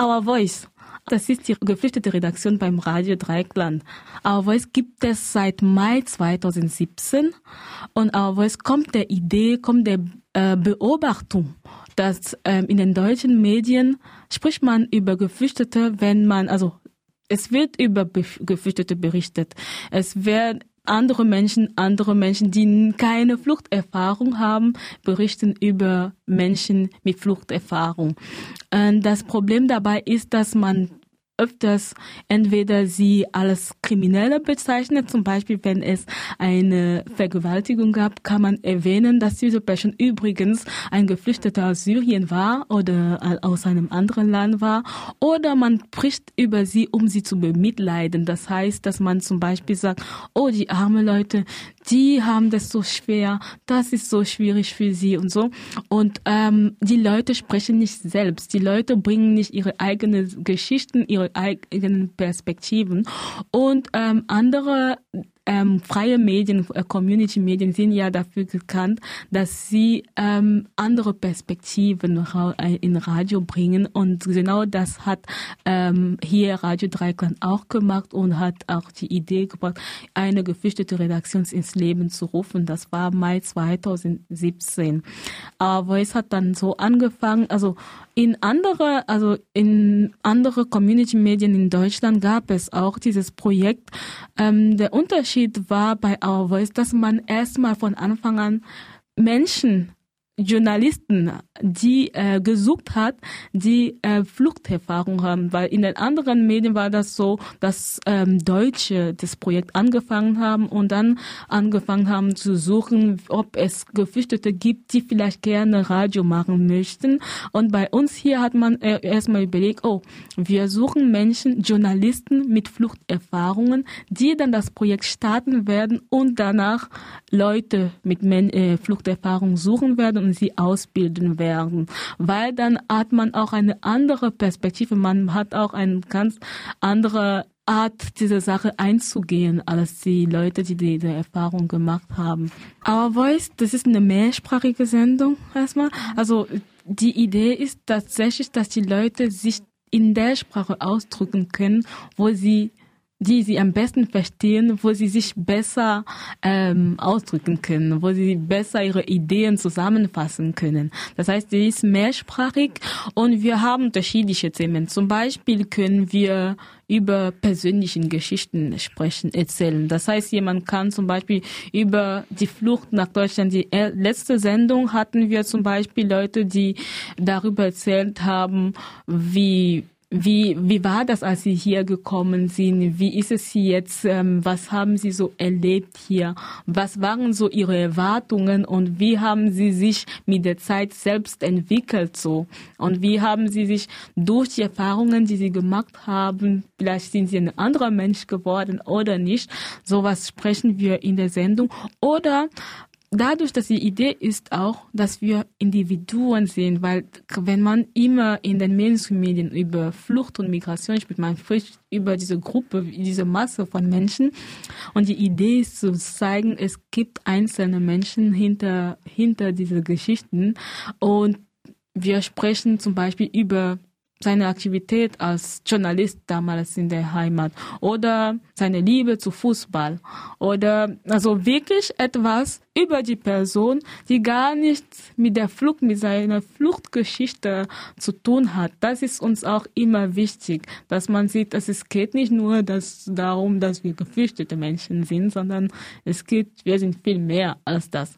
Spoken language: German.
Our Voice. Das ist die geflüchtete Redaktion beim Radio Dreieckland. Our Voice gibt es seit Mai 2017 und Our Voice kommt der Idee, kommt der äh, Beobachtung, dass ähm, in den deutschen Medien spricht man über Geflüchtete, wenn man, also es wird über Geflüchtete berichtet. Es werden andere Menschen, andere Menschen, die keine Fluchterfahrung haben, berichten über Menschen mit Fluchterfahrung. Und das Problem dabei ist, dass man öfters entweder sie als Kriminelle bezeichnet, zum Beispiel wenn es eine Vergewaltigung gab, kann man erwähnen, dass diese Person übrigens ein Geflüchteter aus Syrien war oder aus einem anderen Land war, oder man spricht über sie, um sie zu bemitleiden. Das heißt, dass man zum Beispiel sagt, oh, die armen Leute, die haben das so schwer, das ist so schwierig für sie und so. Und ähm, die Leute sprechen nicht selbst. Die Leute bringen nicht ihre eigenen Geschichten, ihre eigenen Perspektiven. Und ähm, andere ähm, freie Medien, äh, Community-Medien sind ja dafür bekannt, dass sie ähm, andere Perspektiven äh, in Radio bringen und genau das hat ähm, hier Radio Dreikland auch gemacht und hat auch die Idee gebracht, eine geflüchtete Redaktion ins Leben zu rufen. Das war Mai 2017. Aber es hat dann so angefangen, also in andere, also in andere Community-Medien in Deutschland gab es auch dieses Projekt. Ähm, der Unterschied war bei Our Voice, dass man erstmal von Anfang an Menschen Journalisten, die äh, gesucht hat, die äh, Fluchterfahrung haben, weil in den anderen Medien war das so, dass ähm, Deutsche das Projekt angefangen haben und dann angefangen haben zu suchen, ob es Geflüchtete gibt, die vielleicht gerne Radio machen möchten. Und bei uns hier hat man äh, erstmal überlegt, oh, wir suchen Menschen, Journalisten mit Fluchterfahrungen, die dann das Projekt starten werden und danach Leute mit Men äh, Fluchterfahrung suchen werden und sie ausbilden werden, weil dann hat man auch eine andere Perspektive, man hat auch eine ganz andere Art, diese Sache einzugehen, als die Leute, die diese Erfahrung gemacht haben. Our Voice, das ist eine mehrsprachige Sendung erstmal. Also die Idee ist tatsächlich, dass die Leute sich in der Sprache ausdrücken können, wo sie die sie am besten verstehen, wo sie sich besser ähm, ausdrücken können, wo sie besser ihre Ideen zusammenfassen können. Das heißt, sie ist mehrsprachig und wir haben unterschiedliche Themen. Zum Beispiel können wir über persönlichen Geschichten sprechen, erzählen. Das heißt, jemand kann zum Beispiel über die Flucht nach Deutschland, die letzte Sendung hatten wir zum Beispiel Leute, die darüber erzählt haben, wie wie, wie war das, als Sie hier gekommen sind? Wie ist es jetzt? Ähm, was haben Sie so erlebt hier? Was waren so Ihre Erwartungen und wie haben Sie sich mit der Zeit selbst entwickelt so? Und wie haben Sie sich durch die Erfahrungen, die Sie gemacht haben, vielleicht sind Sie ein anderer Mensch geworden oder nicht? Sowas sprechen wir in der Sendung. Oder dadurch, dass die Idee ist auch, dass wir Individuen sehen, weil wenn man immer in den Mainstream-Medien über Flucht und Migration spricht, man spricht über diese Gruppe, diese Masse von Menschen. Und die Idee ist zu zeigen, es gibt einzelne Menschen hinter, hinter diese Geschichten. Und wir sprechen zum Beispiel über seine Aktivität als Journalist damals in der Heimat oder seine Liebe zu Fußball oder also wirklich etwas über die Person, die gar nichts mit der Flucht, mit seiner Fluchtgeschichte zu tun hat. Das ist uns auch immer wichtig, dass man sieht, dass es geht nicht nur dass, darum, dass wir geflüchtete Menschen sind, sondern es geht, wir sind viel mehr als das.